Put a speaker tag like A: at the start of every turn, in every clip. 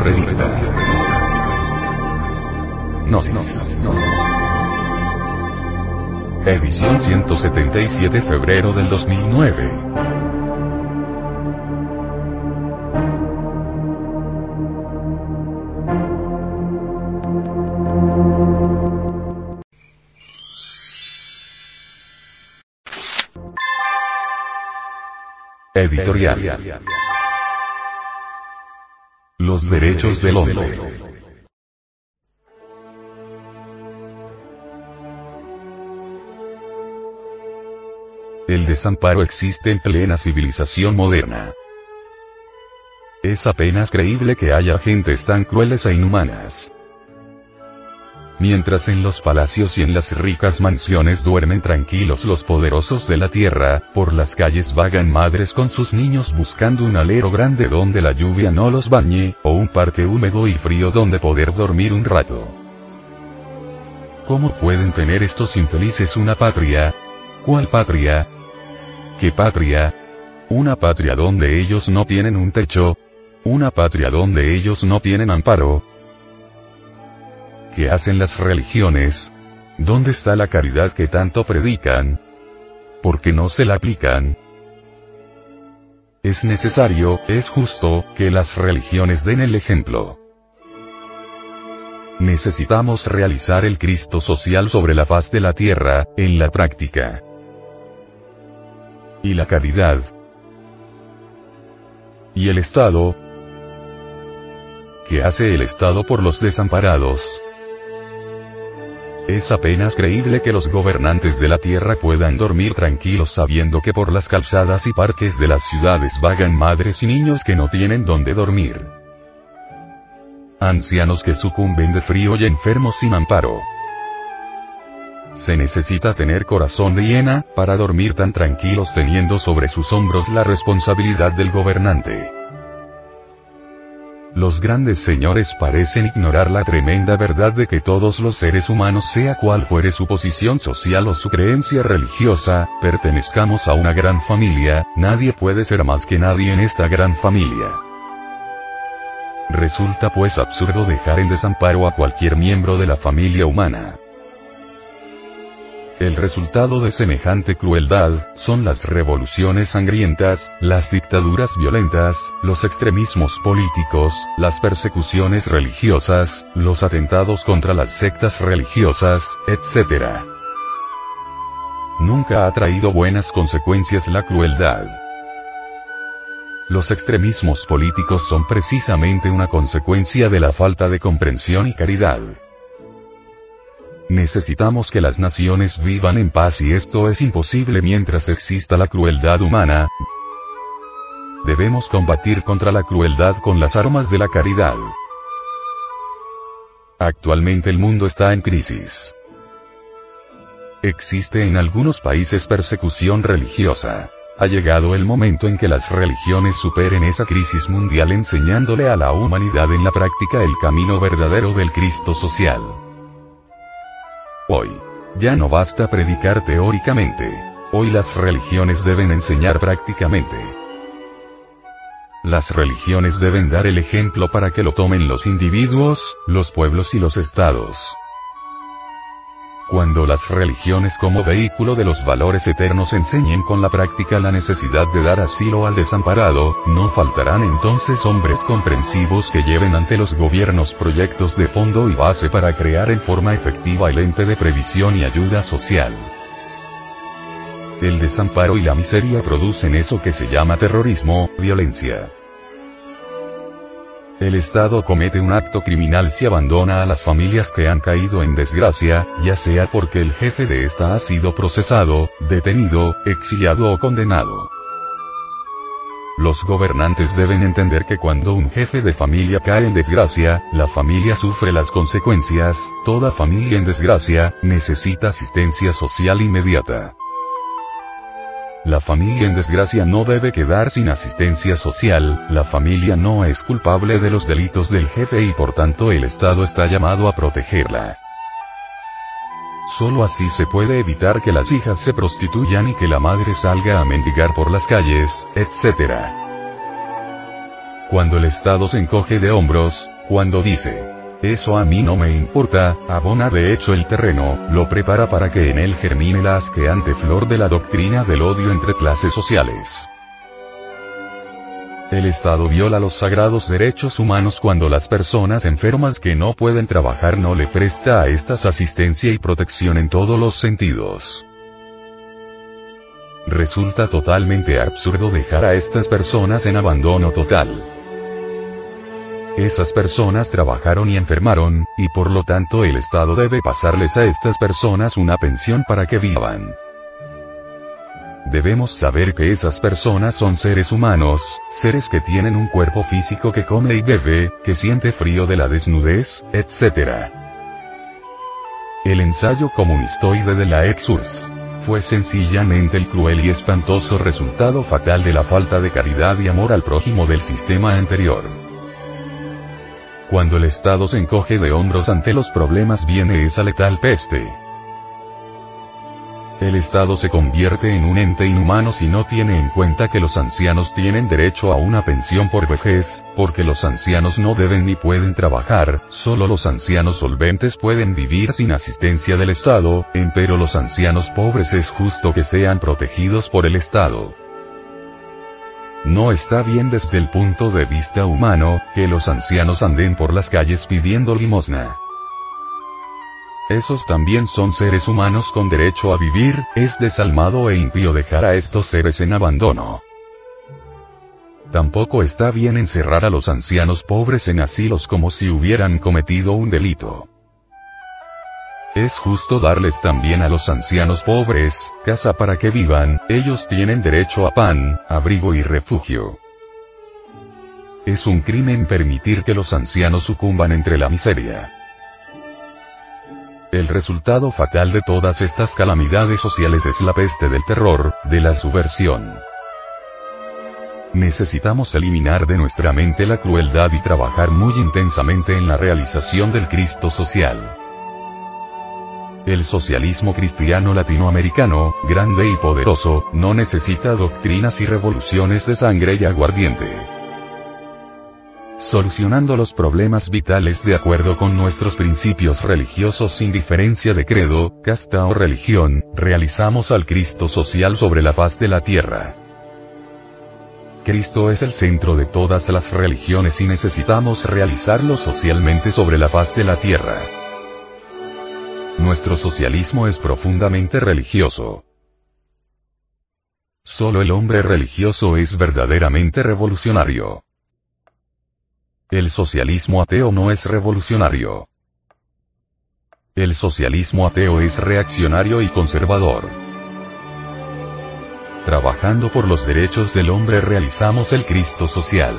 A: Revista. Gnosis. Edición 177 febrero del 2009. Editorial. Los derechos del hombre. El desamparo existe en plena civilización moderna. Es apenas creíble que haya gentes tan crueles e inhumanas. Mientras en los palacios y en las ricas mansiones duermen tranquilos los poderosos de la tierra, por las calles vagan madres con sus niños buscando un alero grande donde la lluvia no los bañe, o un parque húmedo y frío donde poder dormir un rato. ¿Cómo pueden tener estos infelices una patria? ¿Cuál patria? ¿Qué patria? Una patria donde ellos no tienen un techo. Una patria donde ellos no tienen amparo. ¿Qué hacen las religiones? ¿Dónde está la caridad que tanto predican? ¿Por qué no se la aplican? Es necesario, es justo, que las religiones den el ejemplo. Necesitamos realizar el Cristo social sobre la faz de la tierra, en la práctica y la caridad. ¿Y el Estado? ¿Qué hace el Estado por los desamparados? Es apenas creíble que los gobernantes de la tierra puedan dormir tranquilos sabiendo que por las calzadas y parques de las ciudades vagan madres y niños que no tienen donde dormir. Ancianos que sucumben de frío y enfermos sin amparo. Se necesita tener corazón de hiena, para dormir tan tranquilos teniendo sobre sus hombros la responsabilidad del gobernante. Los grandes señores parecen ignorar la tremenda verdad de que todos los seres humanos, sea cual fuere su posición social o su creencia religiosa, pertenezcamos a una gran familia, nadie puede ser más que nadie en esta gran familia. Resulta pues absurdo dejar en desamparo a cualquier miembro de la familia humana. El resultado de semejante crueldad, son las revoluciones sangrientas, las dictaduras violentas, los extremismos políticos, las persecuciones religiosas, los atentados contra las sectas religiosas, etc. Nunca ha traído buenas consecuencias la crueldad. Los extremismos políticos son precisamente una consecuencia de la falta de comprensión y caridad. Necesitamos que las naciones vivan en paz y esto es imposible mientras exista la crueldad humana. Debemos combatir contra la crueldad con las armas de la caridad. Actualmente el mundo está en crisis. Existe en algunos países persecución religiosa. Ha llegado el momento en que las religiones superen esa crisis mundial enseñándole a la humanidad en la práctica el camino verdadero del Cristo social. Hoy. Ya no basta predicar teóricamente. Hoy las religiones deben enseñar prácticamente. Las religiones deben dar el ejemplo para que lo tomen los individuos, los pueblos y los estados. Cuando las religiones como vehículo de los valores eternos enseñen con la práctica la necesidad de dar asilo al desamparado, no faltarán entonces hombres comprensivos que lleven ante los gobiernos proyectos de fondo y base para crear en forma efectiva el ente de previsión y ayuda social. El desamparo y la miseria producen eso que se llama terrorismo, violencia. El Estado comete un acto criminal si abandona a las familias que han caído en desgracia, ya sea porque el jefe de esta ha sido procesado, detenido, exiliado o condenado. Los gobernantes deben entender que cuando un jefe de familia cae en desgracia, la familia sufre las consecuencias, toda familia en desgracia, necesita asistencia social inmediata. La familia en desgracia no debe quedar sin asistencia social, la familia no es culpable de los delitos del jefe y por tanto el Estado está llamado a protegerla. Solo así se puede evitar que las hijas se prostituyan y que la madre salga a mendigar por las calles, etc. Cuando el Estado se encoge de hombros, Cuando dice, eso a mí no me importa, abona de hecho el terreno, lo prepara para que en él germine la asqueante flor de la doctrina del odio entre clases sociales. El Estado viola los sagrados derechos humanos cuando las personas enfermas que no pueden trabajar no le presta a estas asistencia y protección en todos los sentidos. Resulta totalmente absurdo dejar a estas personas en abandono total. Esas personas trabajaron y enfermaron, y por lo tanto el Estado debe pasarles a estas personas una pensión para que vivan. Debemos saber que esas personas son seres humanos, seres que tienen un cuerpo físico que come y bebe, que siente frío de la desnudez, etc. El ensayo comunistoide de la Exurs fue sencillamente el cruel y espantoso resultado fatal de la falta de caridad y amor al prójimo del sistema anterior. Cuando el Estado se encoge de hombros ante los problemas viene esa letal peste. El Estado se convierte en un ente inhumano si no tiene en cuenta que los ancianos tienen derecho a una pensión por vejez, porque los ancianos no deben ni pueden trabajar, solo los ancianos solventes pueden vivir sin asistencia del Estado, empero los ancianos pobres es justo que sean protegidos por el Estado. No está bien desde el punto de vista humano, que los ancianos anden por las calles pidiendo limosna. Esos también son seres humanos con derecho a vivir, es desalmado e impío dejar a estos seres en abandono. Tampoco está bien encerrar a los ancianos pobres en asilos como si hubieran cometido un delito. Es justo darles también a los ancianos pobres, casa para que vivan, ellos tienen derecho a pan, abrigo y refugio. Es un crimen permitir que los ancianos sucumban entre la miseria. El resultado fatal de todas estas calamidades sociales es la peste del terror, de la subversión. Necesitamos eliminar de nuestra mente la crueldad y trabajar muy intensamente en la realización del Cristo social. El socialismo cristiano latinoamericano, grande y poderoso, no necesita doctrinas y revoluciones de sangre y aguardiente solucionando los problemas vitales de acuerdo con nuestros principios religiosos sin diferencia de credo, casta o religión, realizamos al Cristo social sobre la faz de la tierra. Cristo es el centro de todas las religiones y necesitamos realizarlo socialmente sobre la faz de la tierra. Nuestro socialismo es profundamente religioso. Solo el hombre religioso es verdaderamente revolucionario. El socialismo ateo no es revolucionario. El socialismo ateo es reaccionario y conservador. Trabajando por los derechos del hombre realizamos el Cristo social.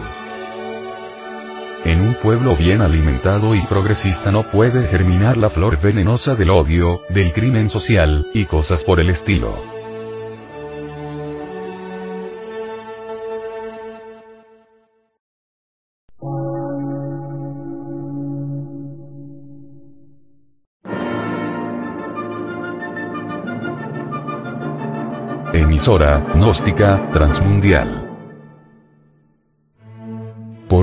A: Pueblo bien alimentado y progresista no puede germinar la flor venenosa del odio, del crimen social, y cosas por el estilo. Emisora, gnóstica, transmundial.